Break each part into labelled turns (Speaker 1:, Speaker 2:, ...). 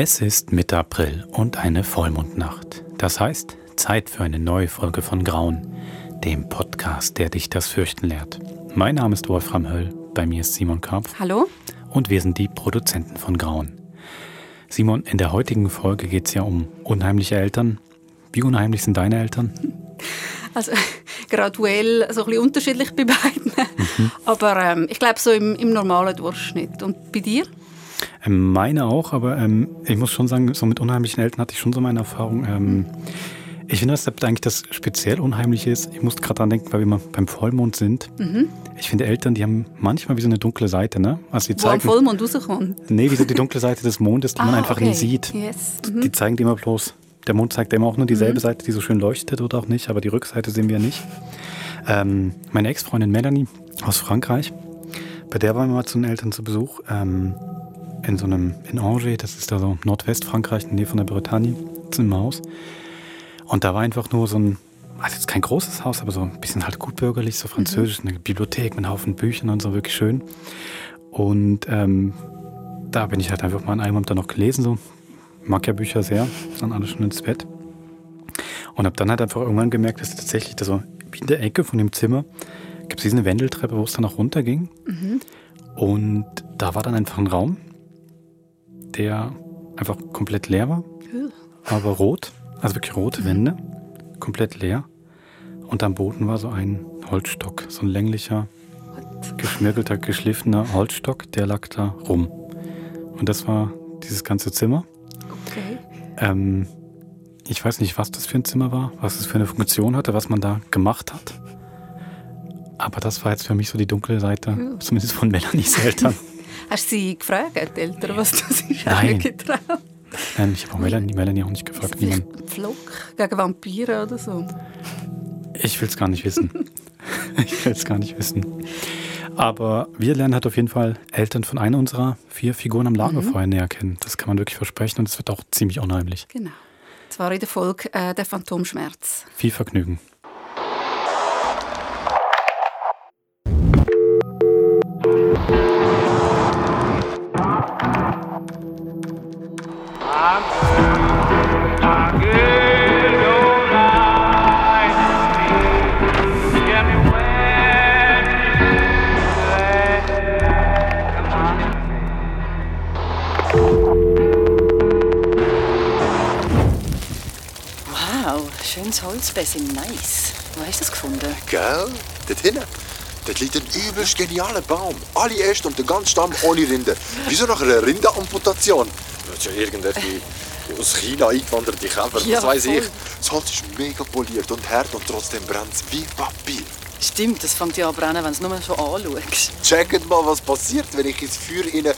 Speaker 1: Es ist Mitte April und eine Vollmondnacht. Das heißt, Zeit für eine neue Folge von Grauen, dem Podcast, der dich das Fürchten lehrt. Mein Name ist Wolfram Höll, bei mir ist Simon Karpf.
Speaker 2: Hallo.
Speaker 1: Und wir sind die Produzenten von Grauen. Simon, in der heutigen Folge geht es ja um unheimliche Eltern. Wie unheimlich sind deine Eltern?
Speaker 2: Also graduell so ein bisschen unterschiedlich bei beiden. Mhm. Aber ähm, ich glaube so im, im normalen Durchschnitt. Und bei dir?
Speaker 1: Ähm, meine auch, aber ähm, ich muss schon sagen, so mit unheimlichen Eltern hatte ich schon so meine Erfahrung. Ähm, ich finde, dass eigentlich das speziell Unheimliche ist. Ich musste gerade daran denken, weil wir mal beim Vollmond sind. Mhm. Ich finde, Eltern, die haben manchmal wie so eine dunkle Seite, ne?
Speaker 2: Also die zeigen, Wo am Vollmond rauskommt?
Speaker 1: Nee, wie so die dunkle Seite des Mondes, die ah, man einfach okay. nie sieht. Yes. Mhm. Die zeigen die immer bloß. Der Mond zeigt immer auch nur dieselbe mhm. Seite, die so schön leuchtet oder auch nicht, aber die Rückseite sehen wir nicht. Ähm, meine Ex-Freundin Melanie aus Frankreich, bei der waren wir mal zu den Eltern zu Besuch. Ähm, in so einem, in Angers, das ist da so Nordwestfrankreich, in der Nähe von der Bretagne, zu einem Haus. Und da war einfach nur so ein, also jetzt kein großes Haus, aber so ein bisschen halt gutbürgerlich, so französisch, mhm. eine Bibliothek mit einem Haufen Büchern und so, wirklich schön. Und ähm, da bin ich halt einfach mal an einem Abend dann noch gelesen, so. Mag ja Bücher sehr, dann alle schon ins Bett. Und habe dann halt einfach irgendwann gemerkt, dass tatsächlich da so in der Ecke von dem Zimmer gibt es diese Wendeltreppe, wo es dann auch runterging. Mhm. Und da war dann einfach ein Raum, der einfach komplett leer war, aber rot. Also wirklich rote Wände, komplett leer. Und am Boden war so ein Holzstock, so ein länglicher, geschmirgelter, geschliffener Holzstock, der lag da rum. Und das war dieses ganze Zimmer. Okay. Ähm, ich weiß nicht, was das für ein Zimmer war, was es für eine Funktion hatte, was man da gemacht hat. Aber das war jetzt für mich so die dunkle Seite, ja. zumindest von Melanies Eltern.
Speaker 2: Hast du sie gefragt, die Eltern, was das ist?
Speaker 1: Nein. Getraut? Nein, ich habe auch Melanie, Melanie auch nicht gefragt.
Speaker 2: Ist niemand. Pflock gegen Vampire oder so?
Speaker 1: Ich will es gar nicht wissen. ich will es gar nicht wissen. Aber wir lernen halt auf jeden Fall Eltern von einer unserer vier Figuren am Lagerfeuer mhm. näher kennen. Das kann man wirklich versprechen und es wird auch ziemlich unheimlich.
Speaker 2: Genau. Das war in der Folge äh, «Der Phantomschmerz».
Speaker 1: Viel Vergnügen.
Speaker 3: Holzfäss in nice. Wo hast du das gefunden?
Speaker 4: Gell? Dort hinten. Dort liegt ein übelst genialer Baum. Alle Äste und der ganze Stamm ohne Rinde. Wieso nach einer Rindenamputation? Das ist ja irgendwie aus China eingewanderte Käfer, ja, was weiß ich. Das Holz ist mega poliert und hart und trotzdem brennt es wie Papier.
Speaker 3: Stimmt, das fängt ja an brennen, wenn du es nur schon anschaust.
Speaker 4: Checkt mal, was passiert, wenn ich ins Feuer rein...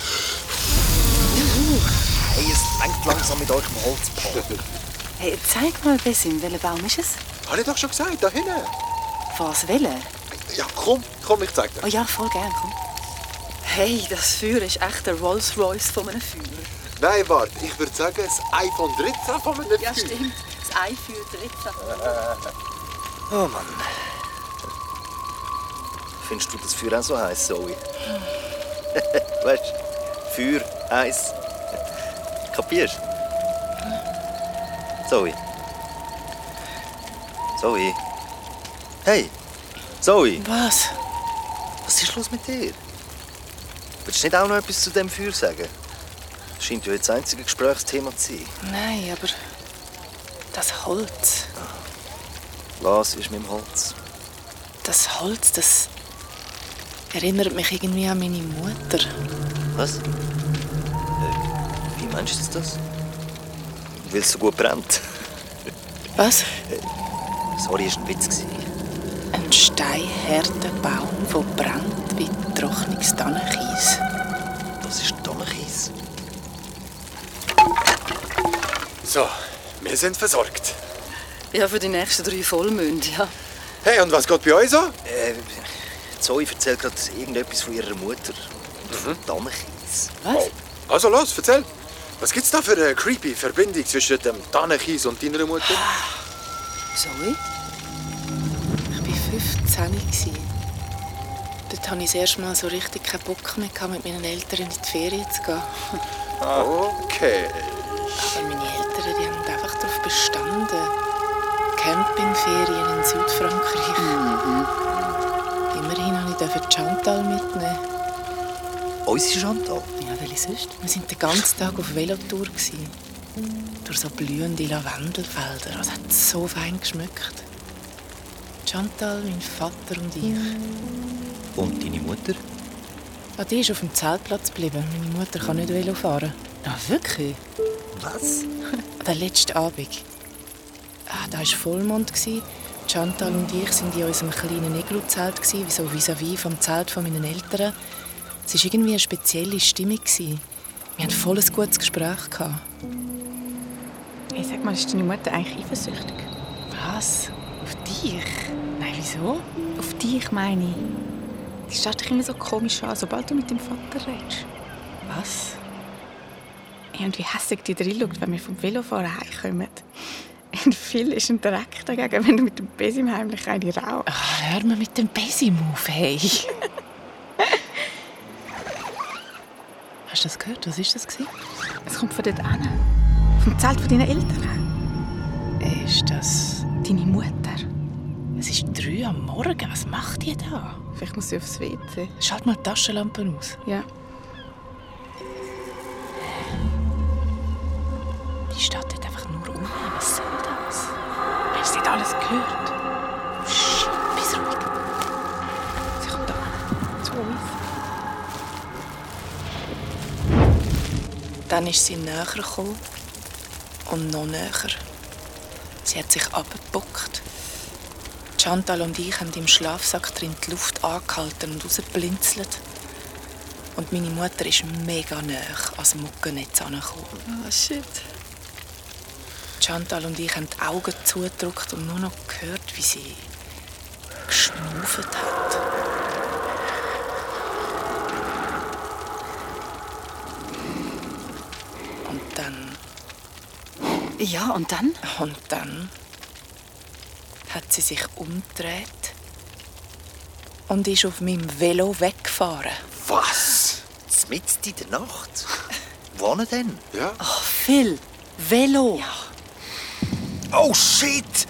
Speaker 4: Hey, es lenkt langsam mit eurem Holzpfahl.
Speaker 3: Hey, zeig mal, Bessim, welcher Baum ist es?
Speaker 4: Habe ich doch schon gesagt, da hinten.
Speaker 3: Was, welcher?
Speaker 4: Ja, komm, komm, ich zeig dir.
Speaker 3: Oh ja, voll gern, komm. Hey, das Feuer ist echt der Rolls Royce von einem Feuer.
Speaker 4: Nein, warte, ich würde sagen, das iPhone 13 von einem Feuer.
Speaker 3: Ja, stimmt. Das iPhone 13.
Speaker 5: oh Mann. Findest du das Feuer auch so heiß, Zoe? weißt du, Feuer, heiß. Kapierst du? Zoe. Zoe. Hey, Zoe.
Speaker 3: Was?
Speaker 5: Was ist los mit dir? Willst du nicht auch noch etwas zu dem Feuer sagen? Das scheint ja jetzt das einzige Gesprächsthema zu sein.
Speaker 3: Nein, aber das Holz.
Speaker 5: Was ist mit dem Holz?
Speaker 3: Das Holz, das erinnert mich irgendwie an meine Mutter.
Speaker 5: Was? Äh, wie meinst du das? Weil es so gut brennt.
Speaker 3: Was?
Speaker 5: Sorry, das war ein Witz.
Speaker 3: Ein steinharter Baum, der brennt wie trockenes Tannenkies.
Speaker 5: Das ist Tannenkies.
Speaker 4: So, wir sind versorgt.
Speaker 3: Ja, für die nächsten drei Vollmond, ja.
Speaker 4: Hey, und was geht bei euch so?
Speaker 5: Äh, Zoe erzählt gerade irgendetwas von ihrer Mutter. Mhm. Tannenkies.
Speaker 3: Was? Oh.
Speaker 4: Also los, erzähl. Was gibt's da für eine creepy Verbindung zwischen dem Tannenkies und deiner Mutter?
Speaker 3: Zoe? Ich war 15. Dort hatte ich das erste Mal so richtig keinen Bock mehr, mit meinen Eltern in die Ferien zu gehen.
Speaker 4: Okay.
Speaker 3: Aber meine Eltern die haben einfach darauf bestanden. Campingferien in Südfrankreich. Mhm. Immerhin durfte ich Chantal mitnehmen.
Speaker 5: Unsere Chantal?
Speaker 3: Sonst? Wir waren den ganzen Tag auf Velotour. Durch so blühende Lavendelfelder. Es hat so fein geschmückt. Chantal, mein Vater und ich.
Speaker 5: Und deine Mutter?
Speaker 3: Ah, die ist auf dem Zeltplatz geblieben. Meine Mutter kann nicht Velo fahren.
Speaker 5: Ah, wirklich? Was?
Speaker 3: Der letzte Abend. Ah, da war Vollmond. Chantal und ich waren in unserem kleinen Iglu-Zelt, so vis-à-vis vom Zelt meiner Eltern. Es war irgendwie eine spezielle Stimmung. Wir hatten voll ein gutes Gespräch.
Speaker 2: Hey, sag mal, ist deine Mutter eigentlich eifersüchtig?
Speaker 3: Was? Auf dich? Nein, wieso?
Speaker 2: Auf dich, meine ich. Die schaut dich immer so komisch an, sobald du mit dem Vater redest.
Speaker 3: Was?
Speaker 2: Ja, und wie hässlich die drin schaut, wenn wir vom Velofahren heimkommen. Und viel ist ein Dreck dagegen, wenn du mit dem Besim heimlich eine rauchst.
Speaker 3: Ach, hör mal mit dem Besim auf, hey. Hast du das gehört? Was war das?
Speaker 2: Es kommt von dort an. Vom Zelt von deinen Eltern.
Speaker 3: Ist das...
Speaker 2: Deine Mutter?
Speaker 3: Es ist drei am Morgen. Was macht ihr da?
Speaker 2: Vielleicht muss sie aufs WC.
Speaker 3: Schalt mal die Taschenlampe aus.
Speaker 2: Ja.
Speaker 3: Die steht dort einfach nur rum. Was soll das? Hast du nicht alles gehört? Dann ist sie näher gekommen. Und noch näher. Sie hat sich abgebockt. Chantal und ich haben im Schlafsack drin die Luft angehalten und rausgeblinzelt. Und meine Mutter ist mega nah ans Muckennetz angekommen.
Speaker 2: Oh, shit.
Speaker 3: Chantal und ich haben die Augen zugedrückt und nur noch gehört, wie sie geschnauft hat. Und dann...
Speaker 2: Ja, und dann?
Speaker 3: Und dann hat sie sich umgedreht und ist auf meinem Velo weggefahren.
Speaker 5: Was? Mitten in der Nacht? Wo denn?
Speaker 4: Ja.
Speaker 3: Ach, Phil, Velo.
Speaker 5: Ja. Oh shit!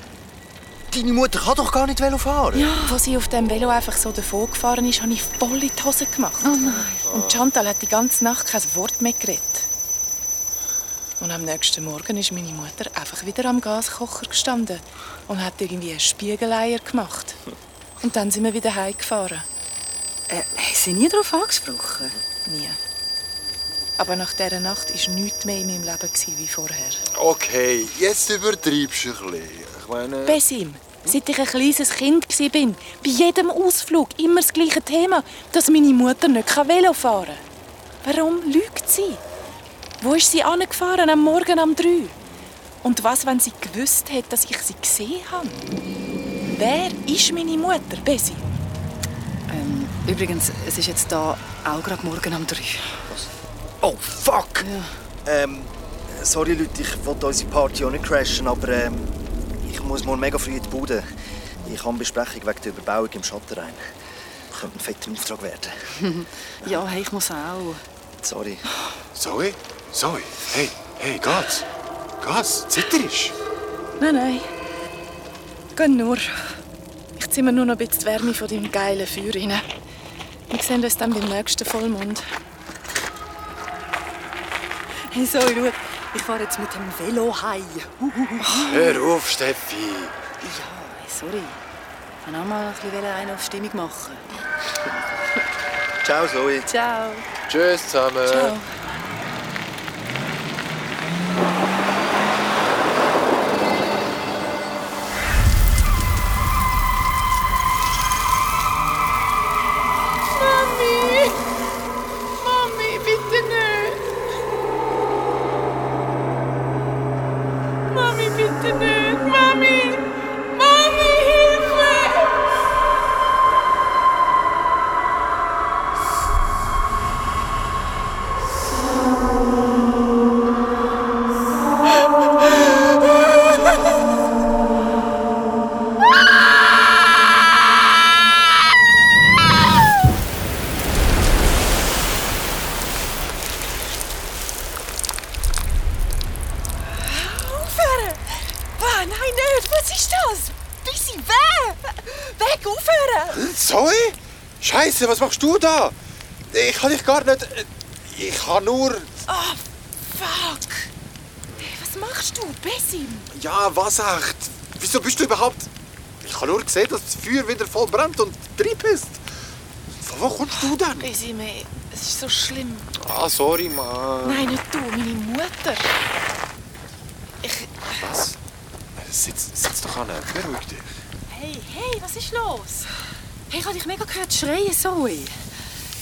Speaker 5: Deine Mutter kann doch gar nicht Velo fahren.
Speaker 3: Ja. Als sie auf dem Velo einfach so davon gefahren ist, habe ich voll in die Hose gemacht.
Speaker 2: Oh nein.
Speaker 3: Und Chantal hat die ganze Nacht kein Wort mehr geredet. Und am nächsten Morgen ist meine Mutter einfach wieder am Gaskocher gestanden und hat irgendwie Spiegeleier gemacht. Und dann sind wir wieder heimgefahren.
Speaker 2: Äh, haben Sie nie darauf angesprochen?
Speaker 3: Nie. Aber nach dieser Nacht war nichts mehr in meinem Leben wie vorher.
Speaker 4: Okay, jetzt übertreibst du ein bisschen. Ich meine...
Speaker 3: Besim, seit ich ein kleines Kind war, bei jedem Ausflug immer das gleiche Thema, dass meine Mutter nicht Velo fahren kann. Warum lügt sie? Wo ist sie angefahren am Morgen um drei? Und was, wenn sie gewusst hätte, dass ich sie gesehen habe? Wer ist meine Mutter, Bessi?
Speaker 2: Ähm, übrigens, es ist jetzt da auch gerade morgen um drei.
Speaker 5: Was? Oh, fuck! Ja. Ähm, sorry Leute, ich wollte unsere Party auch nicht crashen, aber ähm, ich muss morgen mega früh in die Bude. Ich habe eine Besprechung wegen der Überbauung im Schattenrhein. Könnte ein fetter Auftrag werden.
Speaker 2: ja, hey, ich muss auch.
Speaker 5: Sorry.
Speaker 4: Sorry? Zoe, hey, hey, geht's? Geht's? Zitterst
Speaker 3: Nein, nein. Geh nur. Ich ziehe mir nur noch ein bisschen die Wärme von deinem geilen Feuer rein. Wir sehen uns dann beim nächsten Vollmond.
Speaker 2: Hey, Zoe, schau. Ich fahre jetzt mit dem Velo heim.
Speaker 4: Hör auf, Steffi.
Speaker 2: Ja, sorry. Ich wollte auch mal ein bisschen einen auf Stimmung machen.
Speaker 5: Ciao, Zoe.
Speaker 2: Ciao.
Speaker 4: Tschüss zusammen.
Speaker 3: Ciao.
Speaker 4: Ich gar nicht... Ich kann nur...
Speaker 3: Oh, fuck. Hey, was machst du, Bessim?
Speaker 4: Ja, was echt? Wieso bist du überhaupt... Ich habe nur gesehen, dass das Feuer wieder voll brennt und trieb ist. Von wo kommst du denn?
Speaker 3: Bessim, es ist so schlimm.
Speaker 4: Ah, sorry, Mann.
Speaker 3: Nein, nicht du, meine Mutter. Ich...
Speaker 4: Was? Sitz, sitz doch an, beruhig dich.
Speaker 3: Hey, hey, was ist los? Hey, ich habe dich mega gehört schreien, Zoe.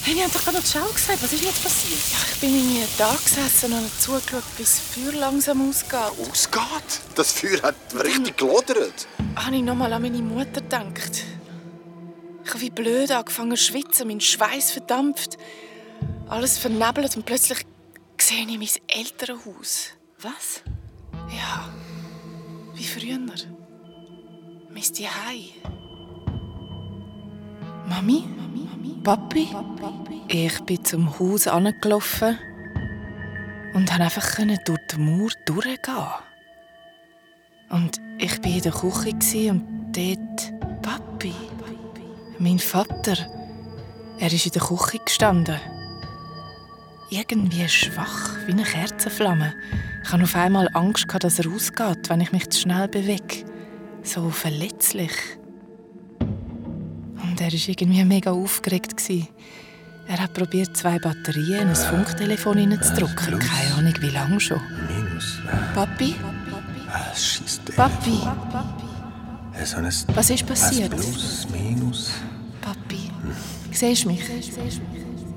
Speaker 3: Hey, wir haben doch gerade noch die Schau gesagt. Was ist jetzt passiert? Ja, ich bin irgendwie da gesessen und zugeschaut, bis das Feuer langsam ausgeht.
Speaker 4: Ausgeht? Das Feuer hat richtig gelodert.
Speaker 3: habe ich nochmal an meine Mutter gedacht. Ich habe wie blöd angefangen zu schwitzen, mein Schweiß verdampft. Alles vernebelt und plötzlich sehe ich mein Elternhaus.
Speaker 2: Was?
Speaker 3: Ja, wie früher. Mein Zuhause. Mami? Papi? Ich bin zum Haus angelaufen und konnte einfach durch die Mauer durchgehen. Und ich war in der Küche und dort Papi. Mein Vater. Er ist in der Küche gestanden. Irgendwie schwach, wie eine Kerzenflamme. Ich hatte auf einmal Angst, dass er ausgeht, wenn ich mich zu schnell bewege. So verletzlich. Und er war irgendwie mega aufgeregt. Er hat probiert, zwei Batterien in ein Funktelefon reinzudrücken. Keine Ahnung, wie lange schon.
Speaker 6: Minus.
Speaker 3: Papi?
Speaker 6: Ah.
Speaker 3: Papi?
Speaker 6: So ein,
Speaker 3: Was ist passiert?
Speaker 6: Plus, Minus.
Speaker 3: Papi, siehst du mich?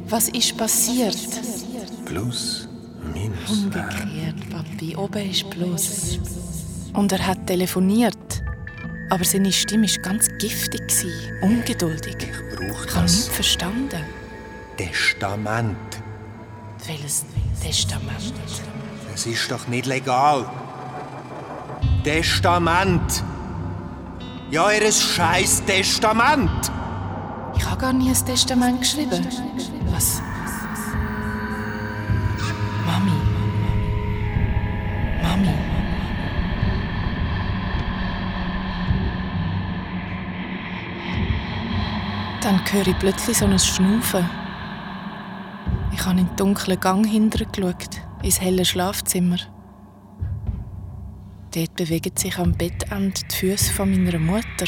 Speaker 3: Was ist passiert?
Speaker 6: Plus, Minus.
Speaker 3: Umgekehrt, Papi. Oben ist Plus. Und er hat telefoniert. Aber seine Stimme war ganz giftig, ungeduldig.
Speaker 6: Ich brauche
Speaker 3: Ich habe
Speaker 6: das
Speaker 3: nichts verstanden.
Speaker 6: Testament.
Speaker 3: Welches Testament?
Speaker 6: Es ist doch nicht legal. Testament. Ja, ihr scheiß Testament.
Speaker 3: Ich habe gar nie ein Testament geschrieben. Was? Dann höre ich plötzlich so ein Schnaufen. Ich habe in den dunklen Gang hinterher geschaut, ins helle Schlafzimmer. Dort bewegen sich am Bettende die Füße von meiner Mutter.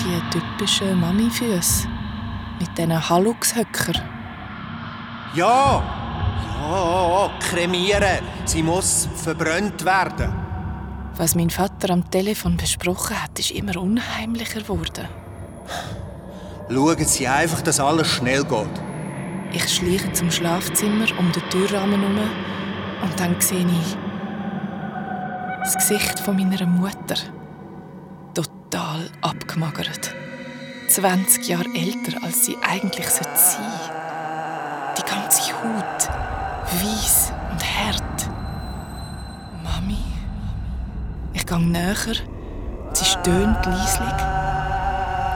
Speaker 3: Die typischen Mami-Füße. Mit diesen Halluxhöcker.
Speaker 6: Ja. Ja, kremieren. Sie muss verbrannt werden.
Speaker 3: Was mein Vater am Telefon besprochen hat, ist immer unheimlicher geworden.
Speaker 6: Schauen Sie einfach, dass alles schnell geht.
Speaker 3: Ich schleiche zum Schlafzimmer um den Türrahmen herum und dann sehe ich das Gesicht von meiner Mutter. Total abgemagert. 20 Jahre älter, als sie eigentlich sein sollte. Die ganze Haut, weiß und hart. Mami? Ich gehe näher. Sie stöhnt leislich.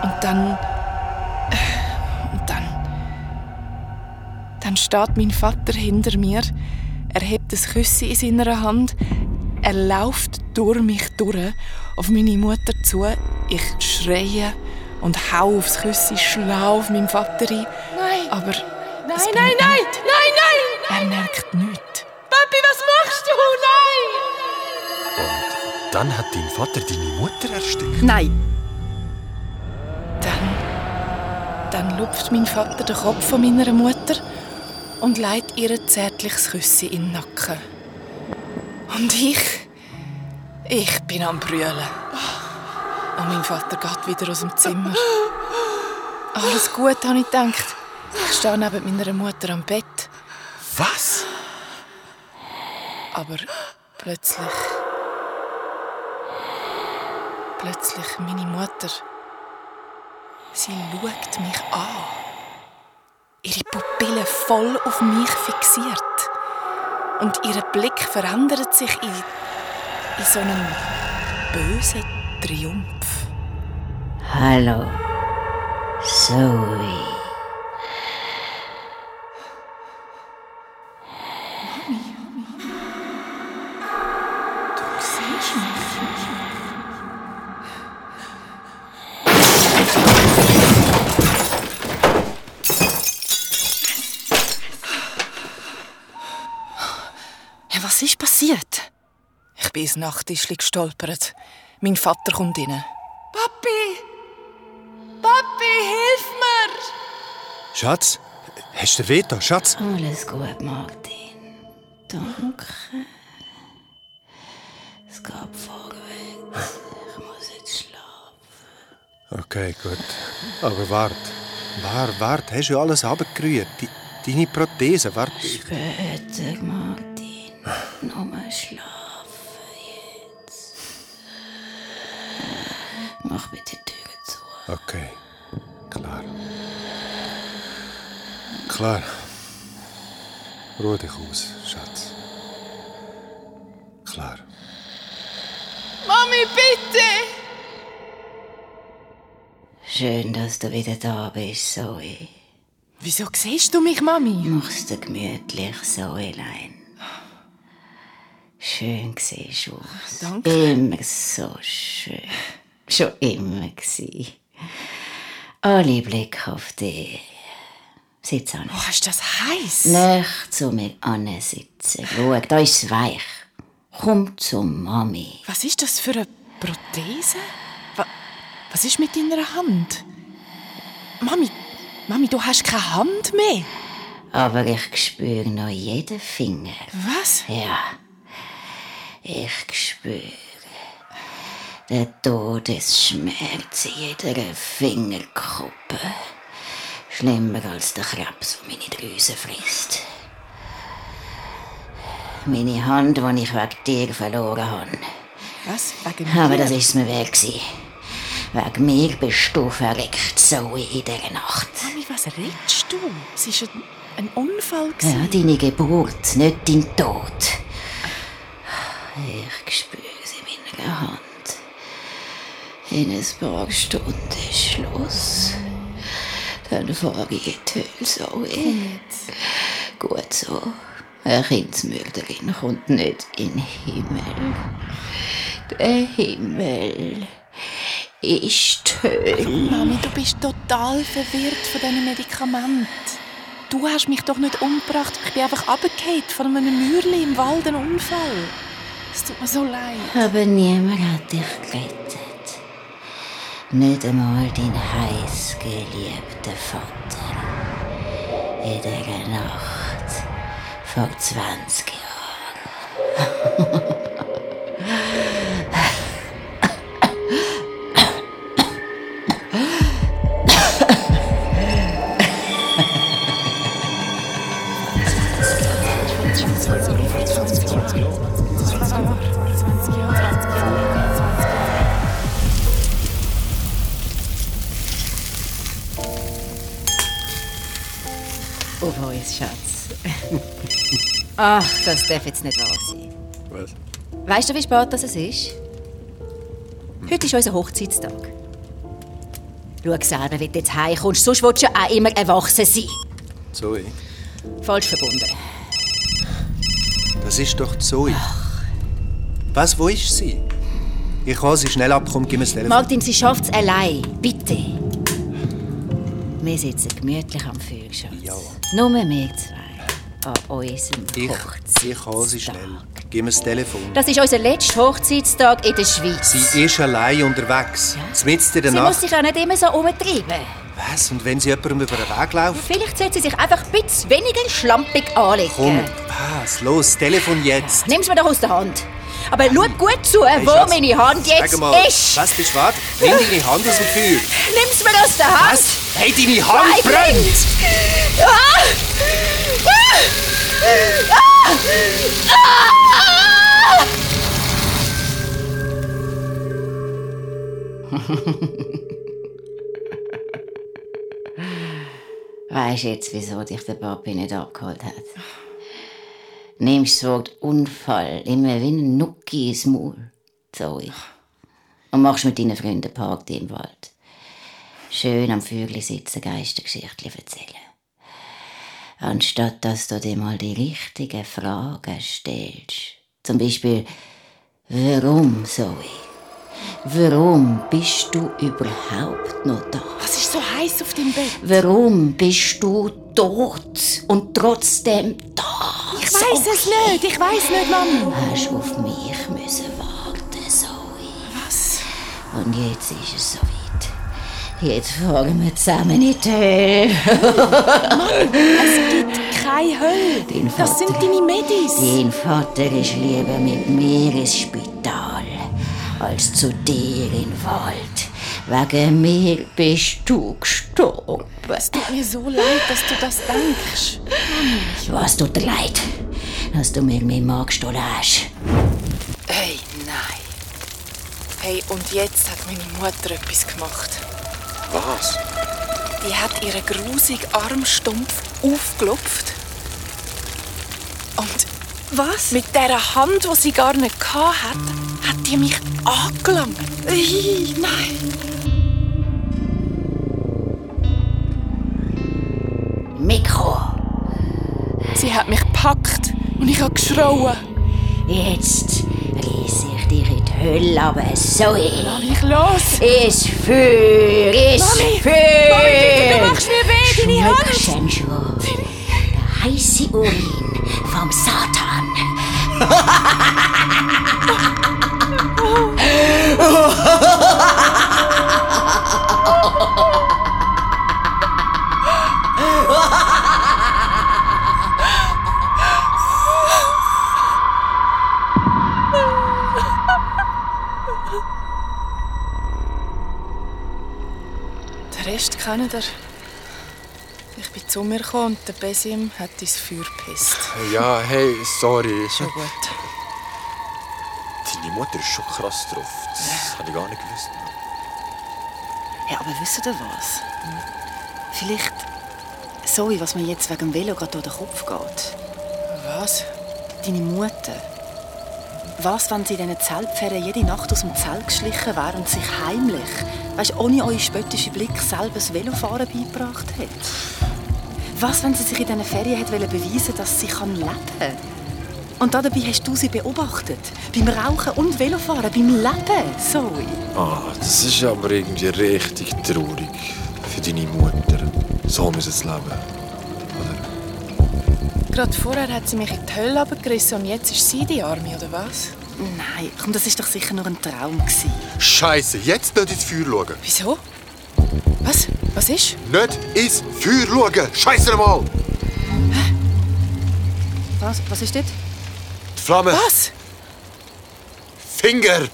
Speaker 3: Und dann. Dann steht mein Vater hinter mir. Er hebt das Küssi in seiner Hand. Er läuft durch mich durch, auf meine Mutter zu. Ich schreie und hau aufs Küssi, schlau auf meinen Vater ein.
Speaker 7: Nein!
Speaker 3: Aber
Speaker 7: Nein,
Speaker 3: es
Speaker 7: nein, nein!
Speaker 3: nichts.
Speaker 7: Nein, nein!
Speaker 3: Er merkt nichts.
Speaker 7: Papi, was machst du? Nein!
Speaker 4: Und dann hat dein Vater deine Mutter erstickt.
Speaker 3: Nein. Dann, dann lupft mein Vater den Kopf von meiner Mutter und legt ihr zärtliches Küssi in den Nacken. Und ich, ich bin am Brüllen. Und mein Vater geht wieder aus dem Zimmer. Alles gut, habe ich gedacht. Ich stehe neben meiner Mutter am Bett.
Speaker 4: Was?
Speaker 3: Aber plötzlich. Plötzlich meine Mutter. Sie schaut mich an. Ihre Pupillen voll auf mich fixiert. Und ihr Blick verändert sich in, in so einem bösen Triumph.
Speaker 8: Hallo, Zoe.
Speaker 3: Ich bin ins Nachttischli gestolpert. Mein Vater kommt rein.
Speaker 7: Papi! Papi, hilf mir!
Speaker 6: Schatz, hast du Veto, Schatz?
Speaker 8: Alles gut, Martin. Danke. Es geht vorwärts. Ich muss jetzt schlafen.
Speaker 6: Okay, gut. Aber wart. Wart, wart. Hast du alles abgerührt? Deine Prothese, wart.
Speaker 8: Später, Martin. Nur schlafen Mach bitte die Tür zu.
Speaker 6: Okay. Klar. Klar. Ruhe dich aus, Schatz. Klar.
Speaker 7: Mami, bitte!
Speaker 8: Schön, dass du wieder da bist, Zoe.
Speaker 3: Wieso siehst du mich, Mami?
Speaker 8: Mach's dir gemütlich, Zoelein. Schön siehst du aus.
Speaker 3: Danke.
Speaker 8: Immer so schön. Schon immer. Alle Blick auf dich. Sitz an.
Speaker 3: Oh, ist das heiß?
Speaker 8: Nicht zu mir sitzen. Schau, da ist's weich. Komm zu Mami.
Speaker 3: Was ist das für eine Prothese? Wa- Was ist mit deiner Hand? Mami, Mami, du hast keine Hand mehr.
Speaker 8: Aber ich spüre noch jeden Finger.
Speaker 3: Was?
Speaker 8: Ja. Ich spüre den Todesschmerz in jeder Fingerkuppe. Schlimmer als der Krebs, der meine Drüsen frisst. Meine Hand, die ich wegen dir verloren habe.
Speaker 3: Was? Wegen
Speaker 8: Aber
Speaker 3: mir?
Speaker 8: das ist mir wert. gewesen. Wegen mir bist du verreckt, Zoe, in dieser Nacht.
Speaker 3: Mami, was redest du? Es war ein, ein Unfall.
Speaker 8: Ja,
Speaker 3: gewesen.
Speaker 8: deine Geburt, nicht dein Tod. Ich spüre sie in meiner Hand. In ein paar Stunden ist Schluss. Dann fahre ich die Höhle, Zoe. Gut so. Eine Kindsmörderin kommt nicht in den Himmel. Der Himmel ist die Hölle.
Speaker 3: Mami, du bist total verwirrt von diesen Medikamenten. Du hast mich doch nicht umgebracht. Ich bin einfach runtergefallen von einem Mürli im Wald, ein Unfall. Es tut mir so leid.
Speaker 8: Aber niemand hat dich gerettet. Nicht einmal dein heiß geliebter Vater. In dieser Nacht vor 20 Ach, das darf jetzt nicht wahr sein.
Speaker 6: Was?
Speaker 8: Weißt du, wie spät das es ist? Heute ist unser Hochzeitstag. Schau selber, wie du jetzt heimkommst, sonst willst du ja auch immer erwachsen sein.
Speaker 6: Zoe,
Speaker 8: Falsch verbunden.
Speaker 6: das ist doch Zoe. Was, wo ist sie? Ich kann sie schnell abkommen, gib mir das Telefon.
Speaker 8: Martin, sie schafft es allein. Bitte. Wir sitzen gemütlich am Feuer, Schatz.
Speaker 6: Ja.
Speaker 8: Nur wir zwei. An unserem
Speaker 6: Ich,
Speaker 8: Hochzeitstag.
Speaker 6: ich kann sie schnell. Gib mir das Telefon.
Speaker 8: Das ist unser letzter Hochzeitstag in der Schweiz.
Speaker 6: Sie ist allein unterwegs. Mitten in der
Speaker 8: Sie muss
Speaker 6: Nacht.
Speaker 8: sich auch nicht immer so umtreiben.
Speaker 6: Was? Und wenn sie jemandem über den Weg läuft?
Speaker 8: Vielleicht sollte sie sich einfach ein bisschen weniger schlampig anlegen.
Speaker 6: Komm, was? Los, das Telefon jetzt.
Speaker 8: Nimm's mir doch aus der Hand. Aber schau gut zu,
Speaker 6: Hey,
Speaker 8: wo
Speaker 6: Schatz,
Speaker 8: meine Hand jetzt
Speaker 6: mal,
Speaker 8: ist.
Speaker 6: was bist du? Warte, nimm deine Hand aus dem Feuer.
Speaker 8: Nimm's mir aus der Hand.
Speaker 6: Was? Hey, deine Hand
Speaker 8: Nein,
Speaker 6: brennt!
Speaker 8: Ah! Weißt jetzt, wieso dich der Papi nicht abgeholt hat? Nimmst das Wort Unfall immer wie ein Nucki ins Maul, Zoe. Und machst mit deinen Freunden Party im Wald. Schön am Vögel sitzen, Geistergeschichten erzählen. Anstatt dass du dir mal die richtigen Fragen stellst. Zum Beispiel, warum, Zoe? Warum bist du überhaupt noch da?
Speaker 3: Was ist so heiß auf dem Bett?
Speaker 8: Warum bist du tot und trotzdem da?
Speaker 3: Ich weiß es nicht, ich weiß nicht, Mami.
Speaker 8: Hast auf mich müssen warten, Zoe.
Speaker 3: Was?
Speaker 8: Und jetzt ist es soweit. Jetzt fahren wir zusammen in die Hölle.
Speaker 3: Mann, es gibt keine Hölle. Das sind deine Medis.
Speaker 8: Dein Vater ist lieber mit mir ins Spital als zu dir in den Wald. Wegen mir bist du gestorben.
Speaker 3: Es tut mir so leid, dass du das denkst.
Speaker 8: Was tut dir leid, dass du mir meinen Mann gestohlen hast?
Speaker 3: Hey, nein. Hey, und jetzt hat meine Mutter etwas gemacht.
Speaker 4: Was?
Speaker 3: Die hat ihren grusigen Armstumpf aufgelupft. Und was? Mit der Hand, die sie gar nicht hatte, hat die mich angelangt. Nein.
Speaker 8: Mikro.
Speaker 3: Sie hat mich gepackt und ich habe geschrauen.
Speaker 8: Jetzt Hölle, aber so
Speaker 3: Lass mich los!
Speaker 8: Ist für, ist
Speaker 3: Mami!
Speaker 8: für.
Speaker 3: Mami, du machst mir weh, deine Hand!
Speaker 8: Schmeckst schon? Der heisse Urin vom Satan.
Speaker 3: Den kennt ihr. Ich bin zu mir gekommen und der Besim hat ins Feuer gepisst.
Speaker 4: Ja, hey, sorry.
Speaker 3: Schon gut.
Speaker 4: Deine Mutter ist schon krass drauf. Das habe ich gar nicht gewusst.
Speaker 9: Ja, aber wisst ihr was? Vielleicht Zoe, was mir jetzt wegen dem Velo gerade durch den Kopf geht.
Speaker 3: Was?
Speaker 9: Deine Mutter. Was, wenn sie in diesen Zeltferien jede Nacht aus dem Zelt geschlichen wäre und sich heimlich, weißt, ohne euren spöttischen Blick, selber das Velofahren beigebracht hat? Was, wenn sie sich in diesen Ferien hat beweisen dass sie leben kann? Und dabei hast du sie beobachtet. Beim Rauchen und Velofahren, beim Leben, Zoe.
Speaker 4: Ah, das ist aber irgendwie richtig traurig für deine Mutter. So muss es leben.
Speaker 3: Gerade vorher hat sie mich in die Hölle abgerissen und jetzt ist sie die Arme, oder was?
Speaker 9: Nein, komm, das ist doch sicher nur ein Traum. Gewesen.
Speaker 4: Scheiße, jetzt nicht ins Feuer schauen.
Speaker 3: Wieso? Was? Was ist?
Speaker 4: Nicht ins Feuer schauen! Scheiße mal!
Speaker 9: Was, was ist das?
Speaker 4: Die Flamme!
Speaker 3: Was?
Speaker 4: Finger!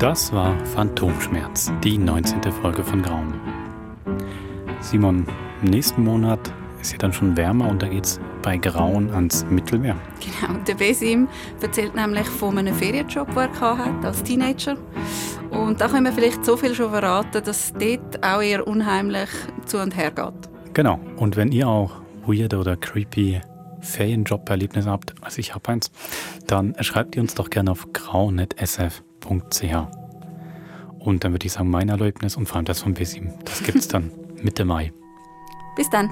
Speaker 1: Das war Phantomschmerz, die 19. Folge von Grauen. Simon, im nächsten Monat ist ja dann schon wärmer und da geht's bei Grauen ans Mittelmeer.
Speaker 2: Genau, der Besim erzählt nämlich von einem Ferienjob, den er hatte als Teenager. Und da können wir vielleicht so viel schon verraten, dass es dort auch eher unheimlich zu und her geht.
Speaker 1: Genau. Und wenn ihr auch weird oder creepy Ferienjob-Erlebnisse habt, also ich habe eins, dann schreibt ihr uns doch gerne auf grau.sf.ch. Und dann würde ich sagen, mein Erlebnis und vor allem das von Besim, das gibt's dann Mitte Mai.
Speaker 2: Bis dann.